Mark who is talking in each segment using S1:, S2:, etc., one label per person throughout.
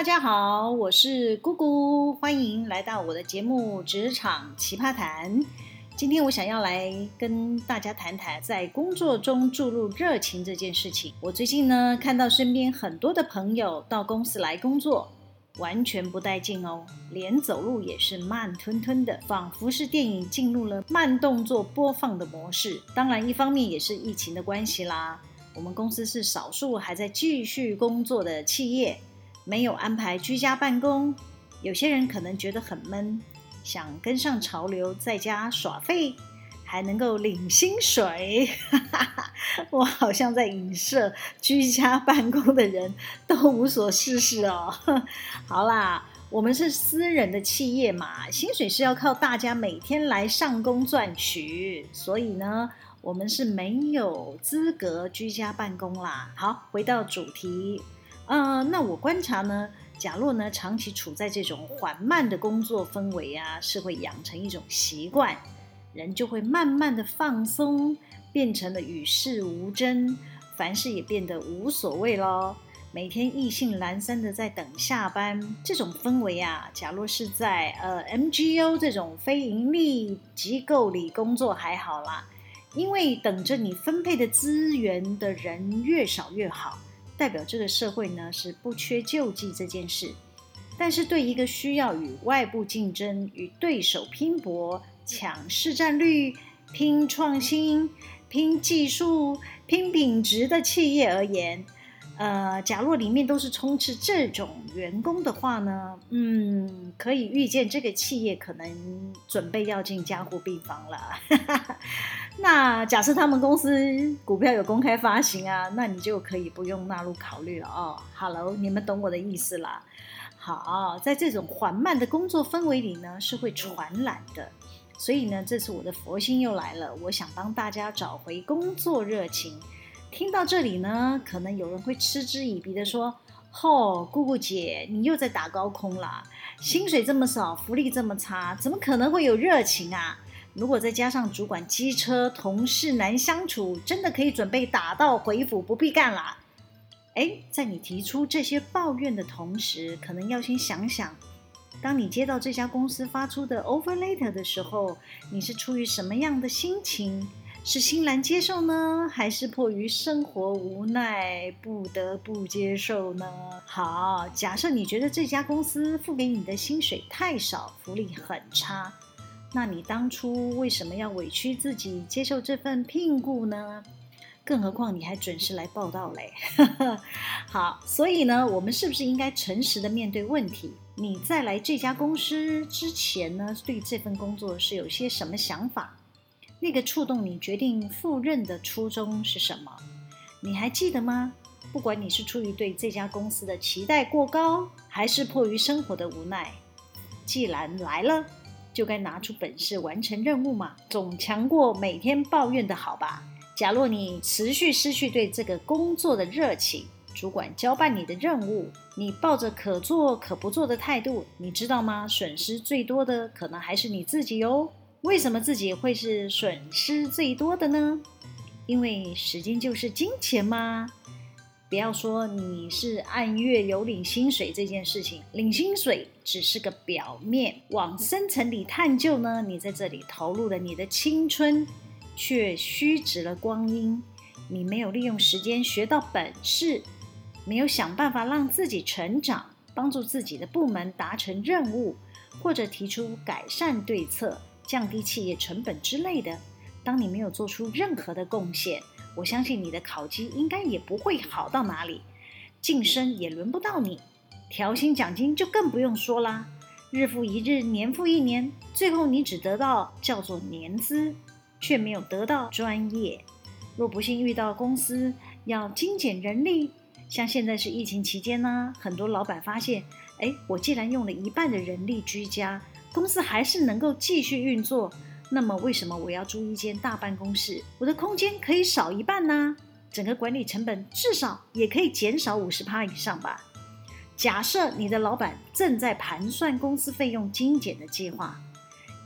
S1: 大家好，我是姑姑，欢迎来到我的节目《职场奇葩谈》。今天我想要来跟大家谈谈在工作中注入热情这件事情。我最近呢，看到身边很多的朋友到公司来工作，完全不带劲哦，连走路也是慢吞吞的，仿佛是电影进入了慢动作播放的模式。当然，一方面也是疫情的关系啦。我们公司是少数还在继续工作的企业。没有安排居家办公，有些人可能觉得很闷，想跟上潮流，在家耍废，还能够领薪水。我好像在影射居家办公的人都无所事事哦。好啦，我们是私人的企业嘛，薪水是要靠大家每天来上工赚取，所以呢，我们是没有资格居家办公啦。好，回到主题。呃，那我观察呢，假若呢长期处在这种缓慢的工作氛围啊，是会养成一种习惯，人就会慢慢的放松，变成了与世无争，凡事也变得无所谓咯。每天意兴阑珊的在等下班，这种氛围啊，假若是在呃 M G O 这种非盈利机构里工作还好啦，因为等着你分配的资源的人越少越好。代表这个社会呢是不缺救济这件事，但是对一个需要与外部竞争、与对手拼搏、抢市占率、拼创新、拼技术、拼品质的企业而言，呃，假若里面都是充斥这种员工的话呢，嗯，可以预见这个企业可能准备要进加护病房了。那假设他们公司股票有公开发行啊，那你就可以不用纳入考虑了哦。Hello，你们懂我的意思啦。好，在这种缓慢的工作氛围里呢，是会传染的。所以呢，这次我的佛心又来了，我想帮大家找回工作热情。听到这里呢，可能有人会嗤之以鼻的说：“吼，姑姑姐，你又在打高空啦，薪水这么少，福利这么差，怎么可能会有热情啊？”如果再加上主管机车、同事难相处，真的可以准备打道回府，不必干了。诶，在你提出这些抱怨的同时，可能要先想想，当你接到这家公司发出的 offer letter 的时候，你是出于什么样的心情？是欣然接受呢，还是迫于生活无奈不得不接受呢？好，假设你觉得这家公司付给你的薪水太少，福利很差。那你当初为什么要委屈自己接受这份聘雇呢？更何况你还准时来报到嘞。好，所以呢，我们是不是应该诚实的面对问题？你在来这家公司之前呢，对这份工作是有些什么想法？那个触动你决定赴任的初衷是什么？你还记得吗？不管你是出于对这家公司的期待过高，还是迫于生活的无奈，既然来了。就该拿出本事完成任务嘛，总强过每天抱怨的好吧？假若你持续失去对这个工作的热情，主管交办你的任务，你抱着可做可不做的态度，你知道吗？损失最多的可能还是你自己哟。为什么自己会是损失最多的呢？因为时间就是金钱吗？不要说你是按月有领薪水这件事情，领薪水只是个表面，往深层里探究呢，你在这里投入了你的青春，却虚掷了光阴。你没有利用时间学到本事，没有想办法让自己成长，帮助自己的部门达成任务，或者提出改善对策，降低企业成本之类的。当你没有做出任何的贡献。我相信你的考绩应该也不会好到哪里，晋升也轮不到你，调薪奖金就更不用说啦。日复一日，年复一年，最后你只得到叫做年资，却没有得到专业。若不幸遇到公司要精简人力，像现在是疫情期间呢，很多老板发现，哎，我既然用了一半的人力居家，公司还是能够继续运作。那么为什么我要租一间大办公室？我的空间可以少一半呢？整个管理成本至少也可以减少五十趴以上吧？假设你的老板正在盘算公司费用精简的计划，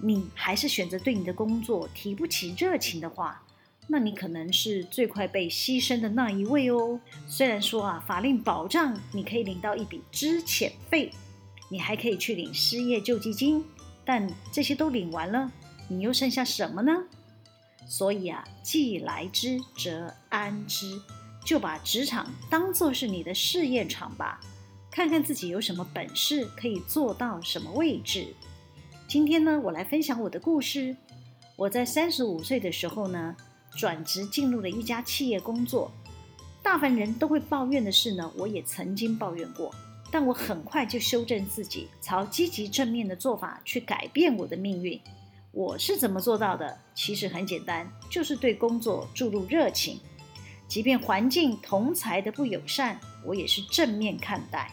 S1: 你还是选择对你的工作提不起热情的话，那你可能是最快被牺牲的那一位哦。虽然说啊，法令保障你可以领到一笔支遣费，你还可以去领失业救济金，但这些都领完了，你又剩下什么呢？所以啊，既来之则安之，就把职场当作是你的试验场吧，看看自己有什么本事，可以做到什么位置。今天呢，我来分享我的故事。我在三十五岁的时候呢，转职进入了一家企业工作。大凡人都会抱怨的事呢，我也曾经抱怨过，但我很快就修正自己，朝积极正面的做法去改变我的命运。我是怎么做到的？其实很简单，就是对工作注入热情，即便环境同侪的不友善，我也是正面看待。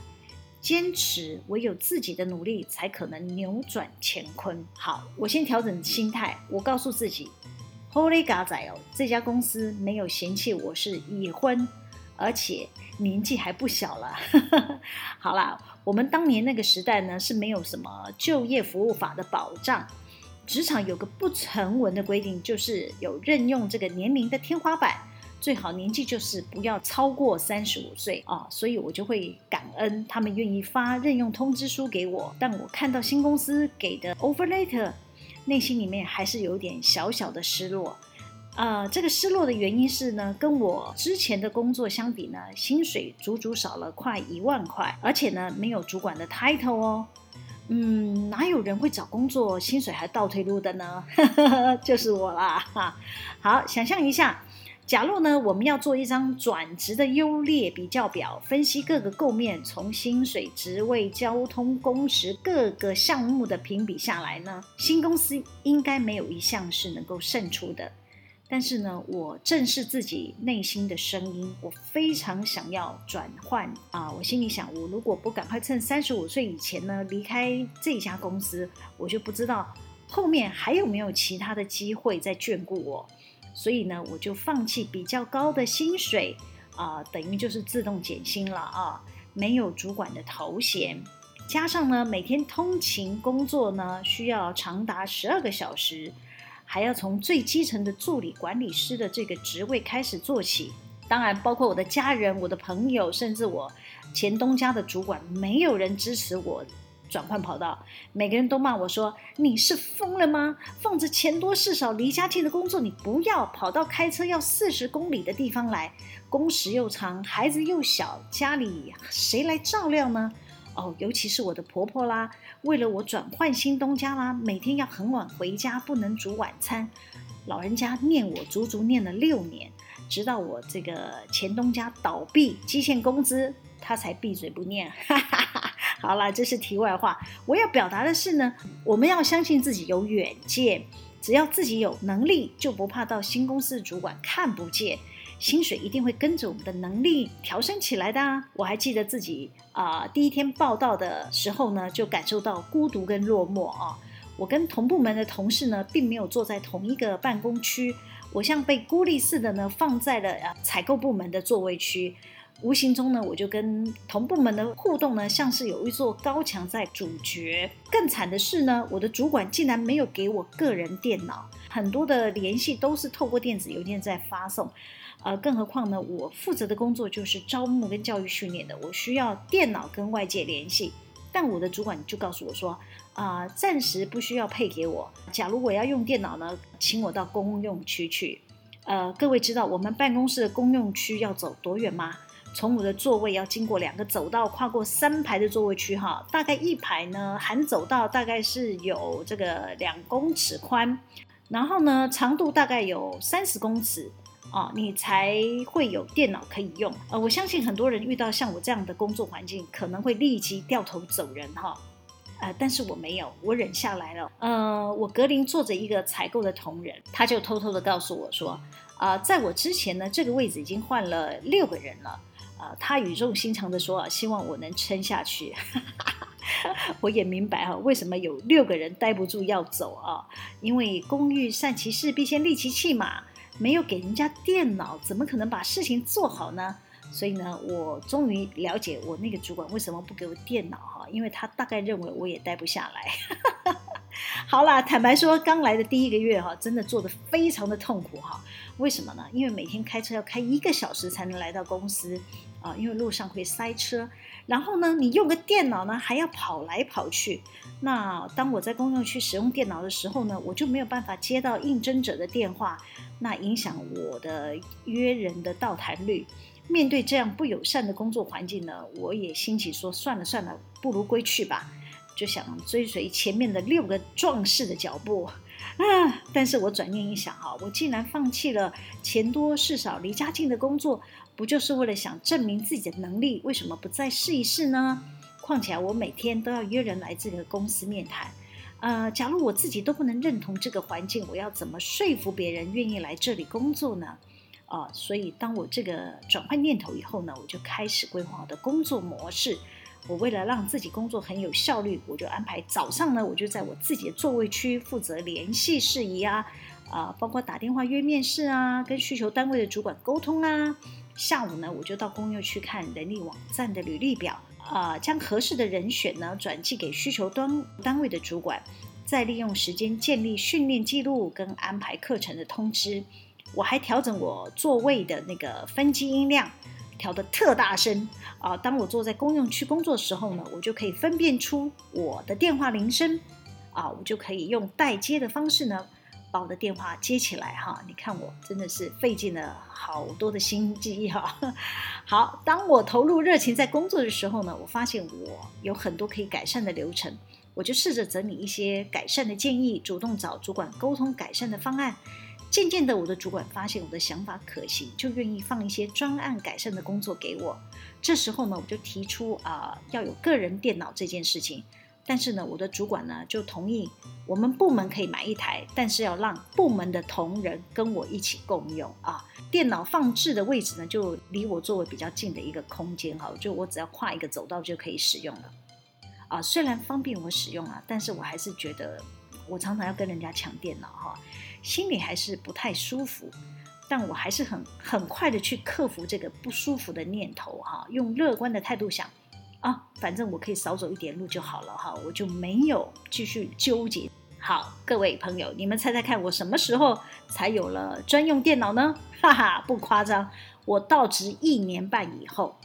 S1: 坚持，唯有自己的努力才可能扭转乾坤。好，我先调整心态。我告诉自己，Holy God 仔哦，这家公司没有嫌弃我是已婚，而且年纪还不小了。好啦，我们当年那个时代呢，是没有什么就业服务法的保障，职场有个不成文的规定，就是有任用这个年龄的天花板。最好年纪就是不要超过三十五岁啊，所以我就会感恩他们愿意发任用通知书给我。但我看到新公司给的 over later，内心里面还是有点小小的失落。呃，这个失落的原因是呢，跟我之前的工作相比呢，薪水足足少了快一万块，而且呢，没有主管的 title 哦。嗯，哪有人会找工作薪水还倒退路的呢？就是我啦。哈，好，想象一下。假如呢，我们要做一张转职的优劣比较表，分析各个构面，从薪水、职位、交通、工时各个项目的评比下来呢，新公司应该没有一项是能够胜出的。但是呢，我正视自己内心的声音，我非常想要转换啊！我心里想，我如果不赶快趁三十五岁以前呢离开这家公司，我就不知道后面还有没有其他的机会在眷顾我。所以呢，我就放弃比较高的薪水，啊、等于就是自动减薪了啊，没有主管的头衔，加上呢，每天通勤工作呢，需要长达十二个小时，还要从最基层的助理管理师的这个职位开始做起，当然包括我的家人、我的朋友，甚至我前东家的主管，没有人支持我。转换跑道，每个人都骂我说：“你是疯了吗？放着钱多事少、离家近的工作，你不要跑到开车要四十公里的地方来，工时又长，孩子又小，家里谁来照料呢？哦，尤其是我的婆婆啦，为了我转换新东家啦，每天要很晚回家，不能煮晚餐。老人家念我足足念了六年，直到我这个前东家倒闭，积欠工资，他才闭嘴不念。好了，这是题外话。我要表达的是呢，我们要相信自己有远见，只要自己有能力，就不怕到新公司的主管看不见，薪水一定会跟着我们的能力调升起来的。我还记得自己啊，第一天报到的时候呢，就感受到孤独跟落寞啊。我跟同部门的同事呢，并没有坐在同一个办公区，我像被孤立似的呢，放在了呃采购部门的座位区。无形中呢，我就跟同部门的互动呢，像是有一座高墙在阻绝。更惨的是呢，我的主管竟然没有给我个人电脑，很多的联系都是透过电子邮件在发送。呃，更何况呢，我负责的工作就是招募跟教育训练的，我需要电脑跟外界联系。但我的主管就告诉我说，啊、暂时不需要配给我。假如我要用电脑呢，请我到公用区去。呃，各位知道我们办公室的公用区要走多远吗？从我的座位要经过两个走道，跨过三排的座位区，哈，大概一排呢，含走道大概是有这个两公尺宽，然后呢，长度大概有三十公尺，啊，你才会有电脑可以用。呃，我相信很多人遇到像我这样的工作环境，可能会立即掉头走人，哈，呃，但是我没有，我忍下来了。呃，我隔邻坐着一个采购的同仁，他就偷偷的告诉我说，啊，在我之前呢，这个位置已经换了六个人了。啊，他语重心长的说啊，希望我能撑下去。我也明白哈，为什么有六个人待不住要走啊？因为工欲善其事，必先利其器嘛。没有给人家电脑，怎么可能把事情做好呢？所以呢，我终于了解我那个主管为什么不给我电脑哈，因为他大概认为我也待不下来。好啦，坦白说，刚来的第一个月哈，真的做得非常的痛苦哈。为什么呢？因为每天开车要开一个小时才能来到公司啊，因为路上会塞车。然后呢，你用个电脑呢，还要跑来跑去。那当我在公用区使用电脑的时候呢，我就没有办法接到应征者的电话，那影响我的约人的到谈率。面对这样不友善的工作环境呢，我也兴起说算了算了，不如归去吧。就想追随前面的六个壮士的脚步啊！但是我转念一想哈，我既然放弃了钱多事少、离家近的工作，不就是为了想证明自己的能力？为什么不再试一试呢？况且我每天都要约人来这个公司面谈，呃，假如我自己都不能认同这个环境，我要怎么说服别人愿意来这里工作呢？啊、所以当我这个转换念头以后呢，我就开始规划我的工作模式。我为了让自己工作很有效率，我就安排早上呢，我就在我自己的座位区负责联系事宜啊，啊、包括打电话约面试啊，跟需求单位的主管沟通啊。下午呢，我就到公用去看人力网站的履历表啊、将合适的人选呢转寄给需求端单位的主管，再利用时间建立训练记录跟安排课程的通知。我还调整我座位的那个分机音量。调得特大声啊！当我坐在公用区工作的时候呢，我就可以分辨出我的电话铃声啊，我就可以用代接的方式呢，把我的电话接起来哈。你看我真的是费尽了好多的心机哈。好，当我投入热情在工作的时候呢，我发现我有很多可以改善的流程，我就试着整理一些改善的建议，主动找主管沟通改善的方案。渐渐的，我的主管发现我的想法可行，就愿意放一些专案改善的工作给我。这时候呢，我就提出啊、要有个人电脑这件事情。但是呢，我的主管呢就同意，我们部门可以买一台，但是要让部门的同仁跟我一起共用啊。电脑放置的位置呢，就离我座位比较近的一个空间哈，就我只要跨一个走道就可以使用了。啊，虽然方便我使用啊，但是我还是觉得。我常常要跟人家抢电脑哈，心里还是不太舒服，但我还是很很快的去克服这个不舒服的念头哈，用乐观的态度想啊，反正我可以少走一点路就好了哈，我就没有继续纠结。好，各位朋友，你们猜猜看，我什么时候才有了专用电脑呢？哈哈，不夸张，我到职一年半以后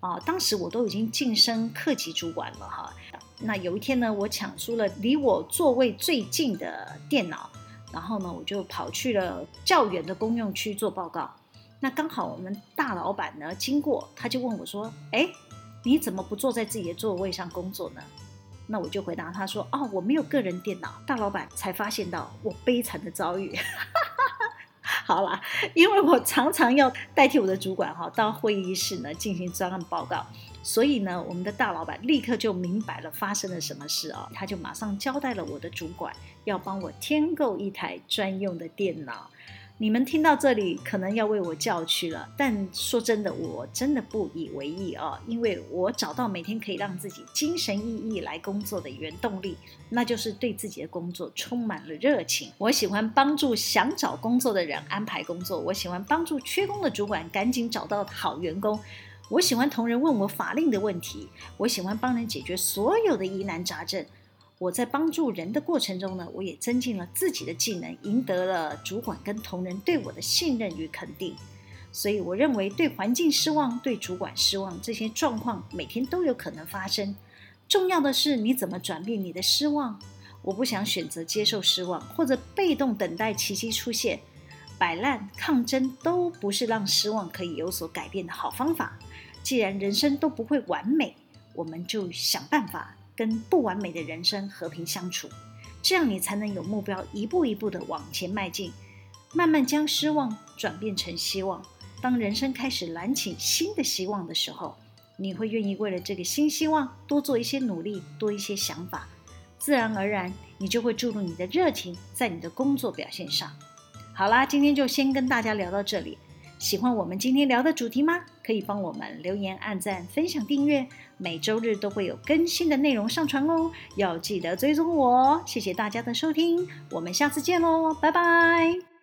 S1: 啊，当时我都已经晋升课级主管了哈。那有一天呢，我抢出了离我座位最近的电脑，然后呢，我就跑去了较远的公用区做报告。那刚好我们大老板呢经过，他就问我说：“哎，你怎么不坐在自己的座位上工作呢？”那我就回答他说：“哦，我没有个人电脑。”大老板才发现到我悲惨的遭遇。好啦，因为我常常要代替我的主管哈到会议室呢进行专案报告。所以呢，我们的大老板立刻就明白了发生了什么事啊，他就马上交代了我的主管，要帮我添购一台专用的电脑。你们听到这里可能要为我叫屈了，但说真的，我真的不以为意啊，因为我找到每天可以让自己精神奕奕来工作的原动力，那就是对自己的工作充满了热情。我喜欢帮助想找工作的人安排工作，我喜欢帮助缺工的主管赶紧找到好员工。我喜欢同仁问我法令的问题，我喜欢帮人解决所有的疑难杂症。我在帮助人的过程中呢，我也增进了自己的技能，赢得了主管跟同仁对我的信任与肯定。所以我认为，对环境失望、对主管失望这些状况，每天都有可能发生。重要的是你怎么转变你的失望。我不想选择接受失望，或者被动等待奇迹出现。摆烂、抗争都不是让失望可以有所改变的好方法。既然人生都不会完美，我们就想办法跟不完美的人生和平相处，这样你才能有目标，一步一步的往前迈进，慢慢将失望转变成希望。当人生开始燃起新的希望的时候，你会愿意为了这个新希望多做一些努力，多一些想法，自然而然，你就会注入你的热情在你的工作表现上。好啦，今天就先跟大家聊到这里。喜欢我们今天聊的主题吗？可以帮我们留言、按赞、分享、订阅，每周日都会有更新的内容上传哦。要记得追踪我。谢谢大家的收听，我们下次见喽，拜拜。